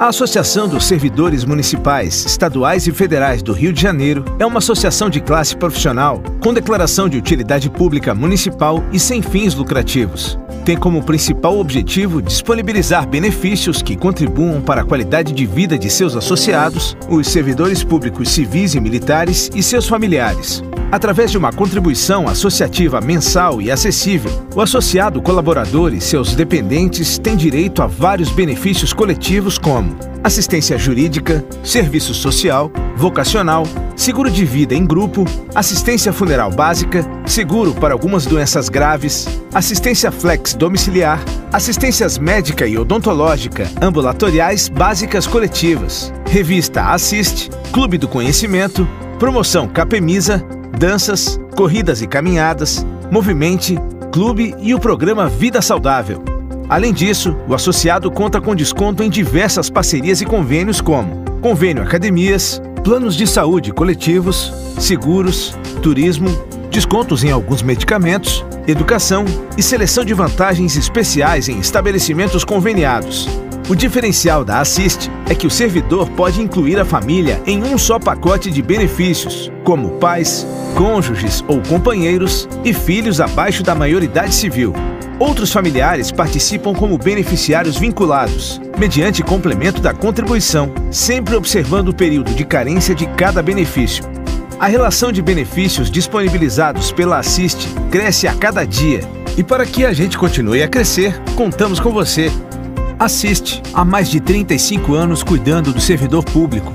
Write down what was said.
A Associação dos Servidores Municipais, Estaduais e Federais do Rio de Janeiro é uma associação de classe profissional com declaração de utilidade pública municipal e sem fins lucrativos. Tem como principal objetivo disponibilizar benefícios que contribuam para a qualidade de vida de seus associados, os servidores públicos civis e militares e seus familiares. Através de uma contribuição associativa mensal e acessível, o associado colaborador e seus dependentes têm direito a vários benefícios coletivos como assistência jurídica, serviço social, vocacional, seguro de vida em grupo, assistência funeral básica, seguro para algumas doenças graves, assistência flex domiciliar, assistências médica e odontológica ambulatoriais básicas coletivas, revista Assist, Clube do Conhecimento, promoção Capemisa, danças, corridas e caminhadas, Movimente, Clube e o programa Vida Saudável. Além disso, o associado conta com desconto em diversas parcerias e convênios como Convênio Academias, planos de saúde coletivos, seguros, turismo, descontos em alguns medicamentos, educação e seleção de vantagens especiais em estabelecimentos conveniados. O diferencial da Assist é que o servidor pode incluir a família em um só pacote de benefícios, como pais, cônjuges ou companheiros e filhos abaixo da maioridade civil. Outros familiares participam como beneficiários vinculados, mediante complemento da contribuição, sempre observando o período de carência de cada benefício. A relação de benefícios disponibilizados pela Assist cresce a cada dia. E para que a gente continue a crescer, contamos com você. Assiste há mais de 35 anos cuidando do servidor público.